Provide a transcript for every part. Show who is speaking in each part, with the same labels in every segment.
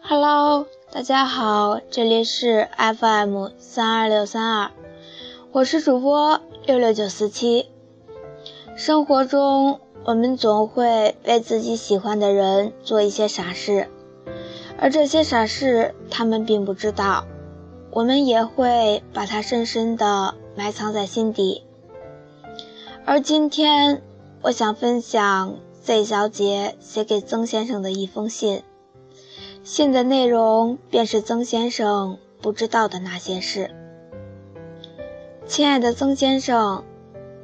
Speaker 1: Hello，大家好，这里是 FM 三二六三二，我是主播六六九四七。生活中，我们总会为自己喜欢的人做一些傻事，而这些傻事他们并不知道，我们也会把它深深的埋藏在心底。而今天，我想分享 Z 小姐写给曾先生的一封信。信的内容便是曾先生不知道的那些事。亲爱的曾先生，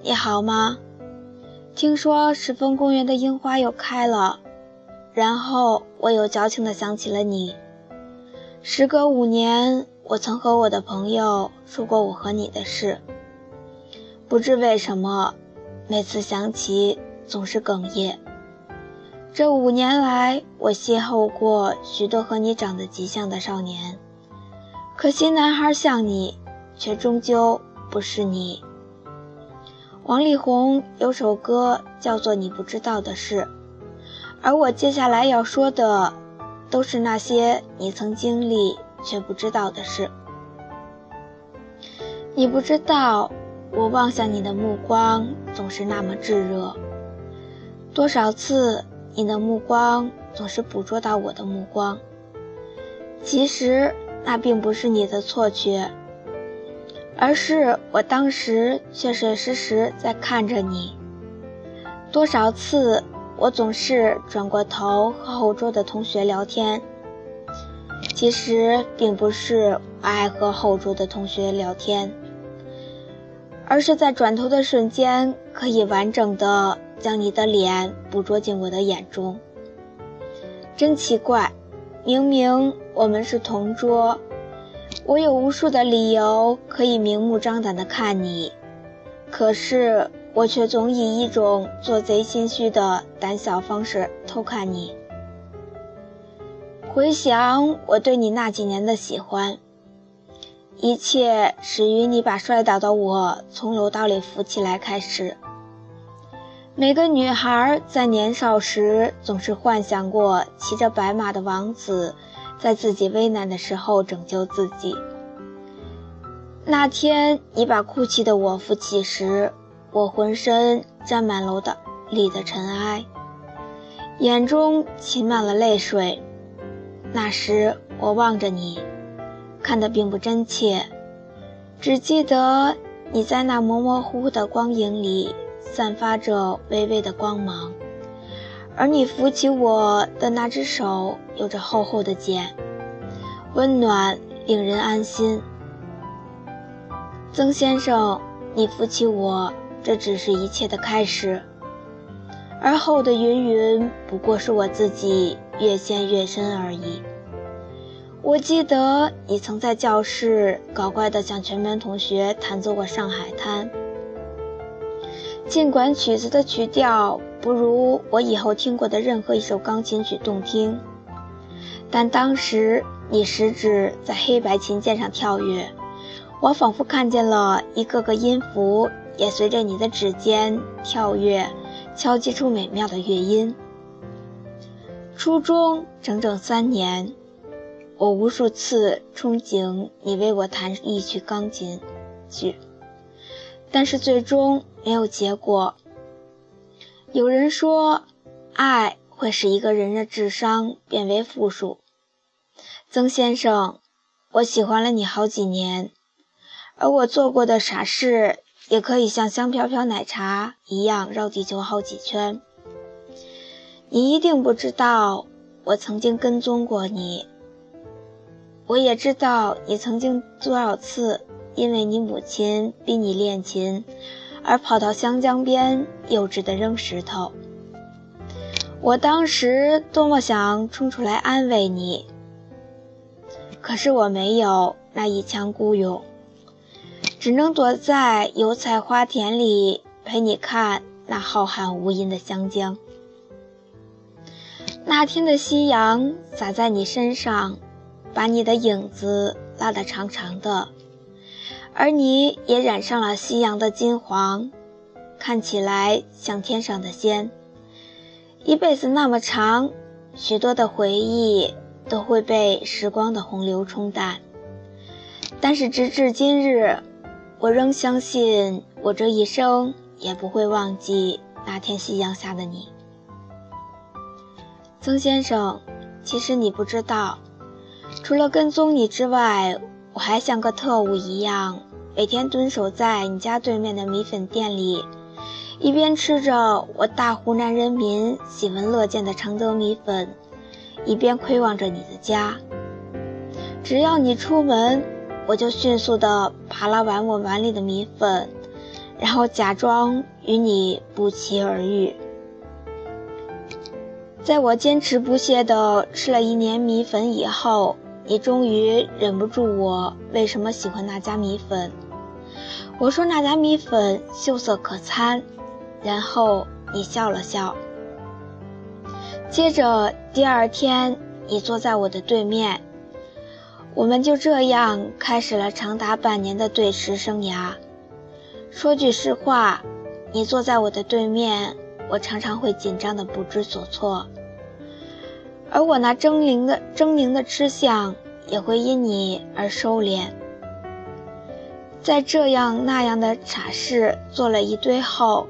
Speaker 1: 你好吗？听说石峰公园的樱花又开了，然后我又矫情地想起了你。时隔五年，我曾和我的朋友说过我和你的事，不知为什么。每次想起，总是哽咽。这五年来，我邂逅过许多和你长得极像的少年，可惜男孩像你，却终究不是你。王力宏有首歌叫做《你不知道的事》，而我接下来要说的，都是那些你曾经历却不知道的事。你不知道。我望向你的目光总是那么炙热，多少次你的目光总是捕捉到我的目光。其实那并不是你的错觉，而是我当时确确实实在看着你。多少次我总是转过头和后桌的同学聊天，其实并不是我爱和后桌的同学聊天。而是在转头的瞬间，可以完整的将你的脸捕捉进我的眼中。真奇怪，明明我们是同桌，我有无数的理由可以明目张胆的看你，可是我却总以一种做贼心虚的胆小方式偷看你。回想我对你那几年的喜欢。一切始于你把摔倒的我从楼道里扶起来开始。每个女孩在年少时总是幻想过骑着白马的王子，在自己危难的时候拯救自己。那天你把哭泣的我扶起时，我浑身沾满楼道里的尘埃，眼中噙满了泪水。那时我望着你。看得并不真切，只记得你在那模模糊糊的光影里散发着微微的光芒，而你扶起我的那只手有着厚厚的茧，温暖令人安心。曾先生，你扶起我，这只是一切的开始，而后的云云不过是我自己越陷越深而已。我记得你曾在教室搞怪地向全班同学弹奏过《上海滩》，尽管曲子的曲调不如我以后听过的任何一首钢琴曲动听，但当时你食指在黑白琴键上跳跃，我仿佛看见了一个个音符也随着你的指尖跳跃，敲击出美妙的乐音。初中整整三年。我无数次憧憬你为我弹一曲钢琴曲，但是最终没有结果。有人说，爱会使一个人的智商变为负数。曾先生，我喜欢了你好几年，而我做过的傻事也可以像香飘飘奶茶一样绕地球好几圈。你一定不知道，我曾经跟踪过你。我也知道你曾经多少次因为你母亲逼你练琴，而跑到湘江边幼稚的扔石头。我当时多么想冲出来安慰你，可是我没有那一腔孤勇，只能躲在油菜花田里陪你看那浩瀚无垠的湘江。那天的夕阳洒在你身上。把你的影子拉得长长的，而你也染上了夕阳的金黄，看起来像天上的仙。一辈子那么长，许多的回忆都会被时光的洪流冲淡。但是直至今日，我仍相信，我这一生也不会忘记那天夕阳下的你，曾先生。其实你不知道，除了跟踪你之外，我还像个特务一样，每天蹲守在你家对面的米粉店里，一边吃着我大湖南人民喜闻乐见的常德米粉，一边窥望着你的家。只要你出门，我就迅速地扒拉完我碗里的米粉，然后假装与你不期而遇。在我坚持不懈地吃了一年米粉以后，你终于忍不住我为什么喜欢那家米粉。我说那家米粉秀色可餐，然后你笑了笑。接着第二天，你坐在我的对面，我们就这样开始了长达半年的对食生涯。说句实话，你坐在我的对面，我常常会紧张的不知所措。而我那狰狞的狰狞的吃相也会因你而收敛。在这样那样的傻事做了一堆后，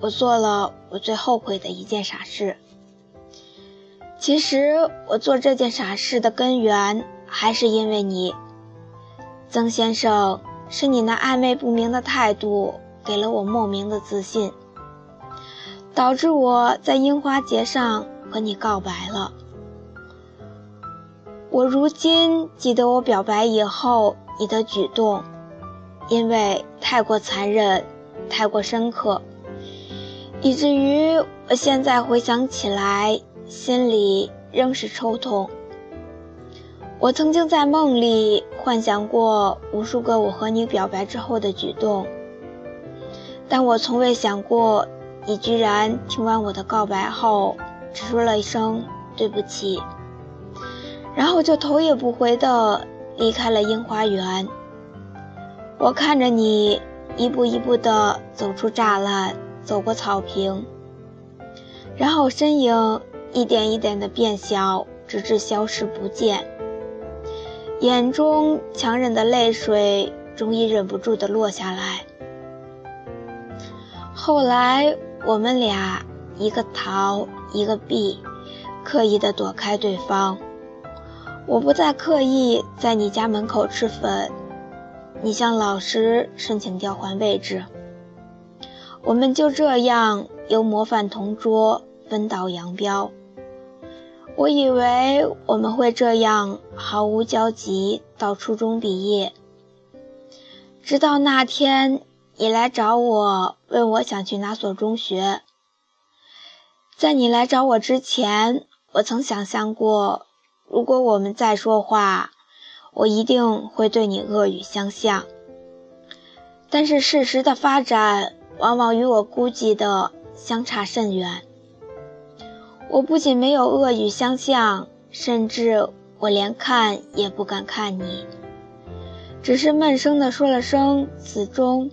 Speaker 1: 我做了我最后悔的一件傻事。其实我做这件傻事的根源还是因为你，曾先生，是你那暧昧不明的态度给了我莫名的自信，导致我在樱花节上和你告白了。我如今记得我表白以后你的举动，因为太过残忍，太过深刻，以至于我现在回想起来，心里仍是抽痛。我曾经在梦里幻想过无数个我和你表白之后的举动，但我从未想过，你居然听完我的告白后，只说了一声对不起。然后就头也不回地离开了樱花园。我看着你一步一步地走出栅栏，走过草坪，然后身影一点一点地变小，直至消失不见。眼中强忍的泪水终于忍不住地落下来。后来我们俩一个逃，一个避，刻意地躲开对方。我不再刻意在你家门口吃粉，你向老师申请调换位置，我们就这样由模范同桌分道扬镳。我以为我们会这样毫无交集到初中毕业，直到那天你来找我，问我想去哪所中学。在你来找我之前，我曾想象过。如果我们再说话，我一定会对你恶语相向。但是事实的发展往往与我估计的相差甚远。我不仅没有恶语相向，甚至我连看也不敢看你，只是闷声地说了声“四中”。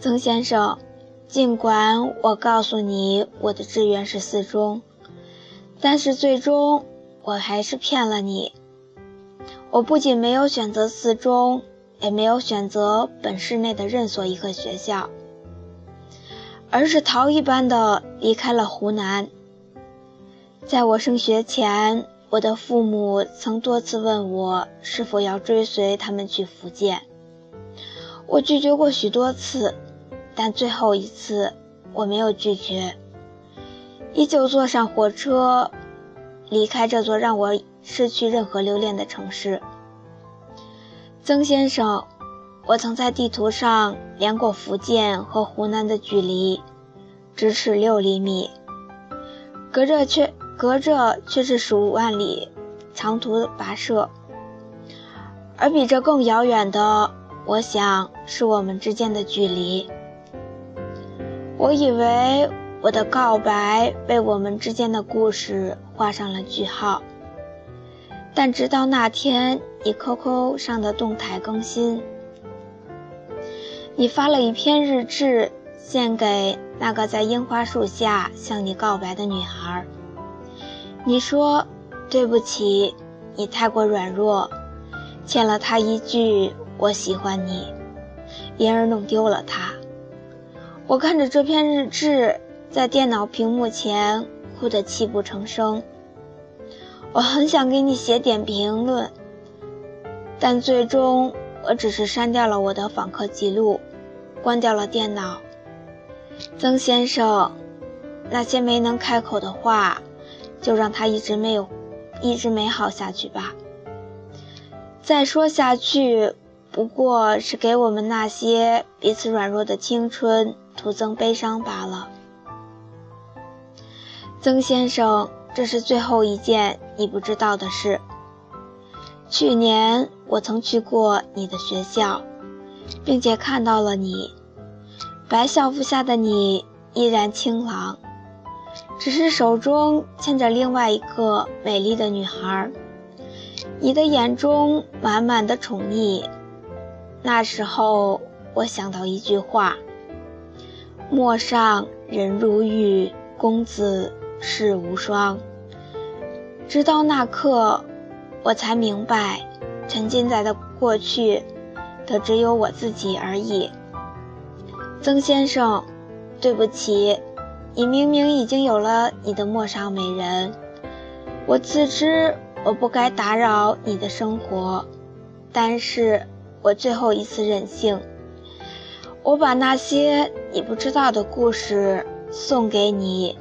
Speaker 1: 曾先生，尽管我告诉你我的志愿是四中。但是最终，我还是骗了你。我不仅没有选择四中，也没有选择本市内的任所一个学校，而是逃一般的离开了湖南。在我升学前，我的父母曾多次问我是否要追随他们去福建，我拒绝过许多次，但最后一次我没有拒绝。依旧坐上火车，离开这座让我失去任何留恋的城市。曾先生，我曾在地图上量过福建和湖南的距离，咫尺六厘米，隔着却隔着却是数万里长途跋涉。而比这更遥远的，我想是我们之间的距离。我以为。我的告白为我们之间的故事画上了句号，但直到那天，你 QQ 上的动态更新，你发了一篇日志，献给那个在樱花树下向你告白的女孩。你说对不起，你太过软弱，欠了他一句“我喜欢你”，因而弄丢了他。我看着这篇日志，在电脑屏幕前哭得泣不成声。我很想给你写点评论，但最终我只是删掉了我的访客记录，关掉了电脑。曾先生，那些没能开口的话，就让他一直没有，一直美好下去吧。再说下去，不过是给我们那些彼此软弱的青春徒增悲伤罢了。曾先生。这是最后一件你不知道的事。去年我曾去过你的学校，并且看到了你。白校服下的你依然清朗，只是手中牵着另外一个美丽的女孩。你的眼中满满的宠溺。那时候我想到一句话：“陌上人如玉，公子。”世无双。直到那刻，我才明白，沉浸在的过去的只有我自己而已。曾先生，对不起，你明明已经有了你的陌上美人。我自知我不该打扰你的生活，但是我最后一次任性，我把那些你不知道的故事送给你。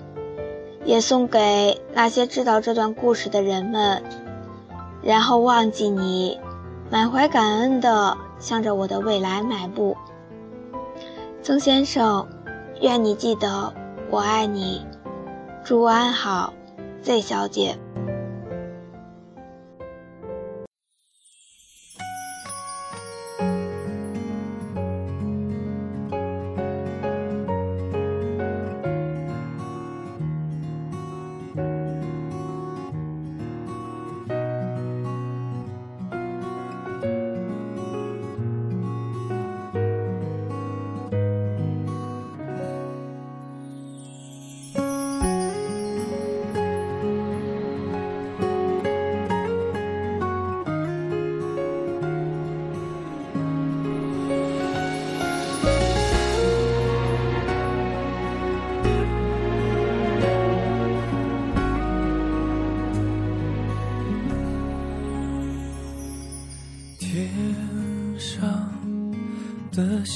Speaker 1: 也送给那些知道这段故事的人们，然后忘记你，满怀感恩的向着我的未来迈步。曾先生，愿你记得我爱你，祝安好，Z 小姐。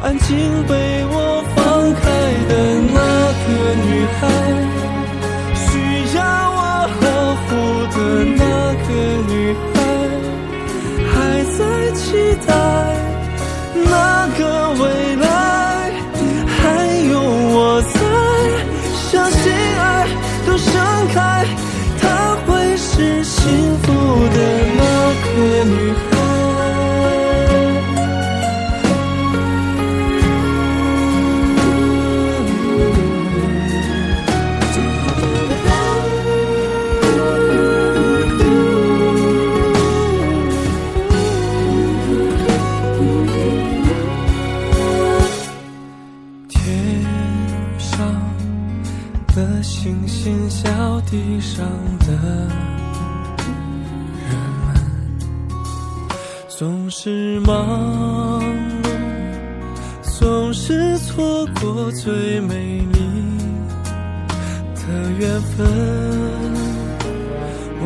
Speaker 2: 安静被我放开的那个女孩，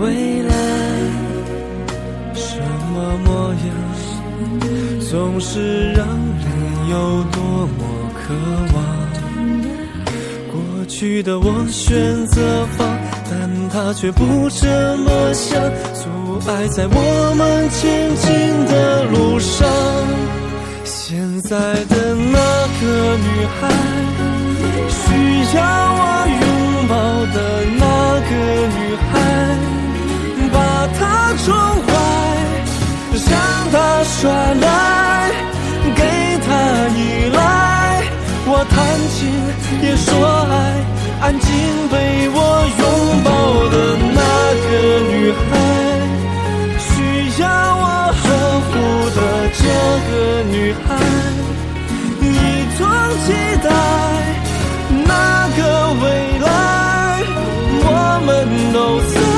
Speaker 2: 未来什么模样总是让人有多么渴望过去的我选择放但他却不这么想阻碍在我们前进的路上现在的那个女？孩需要我拥抱的那个女？孩宠坏让他耍赖给他依赖我谈情也说爱安静被我拥抱的那个女孩。需要我呵护的这个女孩一同期待那个未来我们都在